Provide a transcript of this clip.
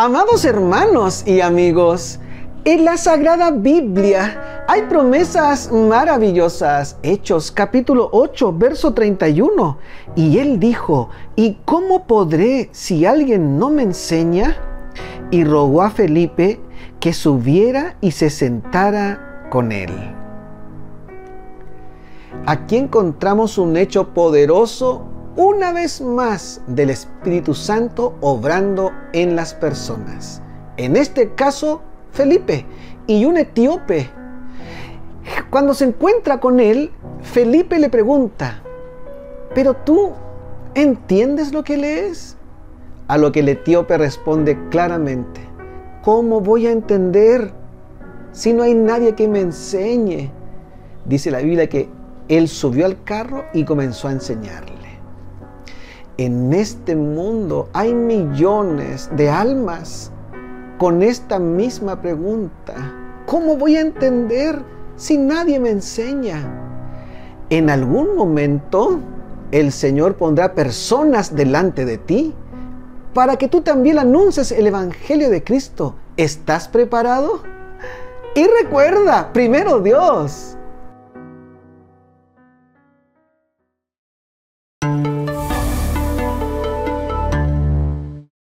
Amados hermanos y amigos, en la Sagrada Biblia hay promesas maravillosas. Hechos capítulo 8, verso 31. Y él dijo, ¿y cómo podré si alguien no me enseña? Y rogó a Felipe que subiera y se sentara con él. Aquí encontramos un hecho poderoso una vez más del Espíritu Santo obrando en las personas. En este caso, Felipe y un etíope. Cuando se encuentra con él, Felipe le pregunta, ¿pero tú entiendes lo que lees? A lo que el etíope responde claramente, ¿cómo voy a entender si no hay nadie que me enseñe? Dice la Biblia que él subió al carro y comenzó a enseñarle en este mundo hay millones de almas con esta misma pregunta. ¿Cómo voy a entender si nadie me enseña? En algún momento el Señor pondrá personas delante de ti para que tú también anuncies el Evangelio de Cristo. ¿Estás preparado? Y recuerda, primero Dios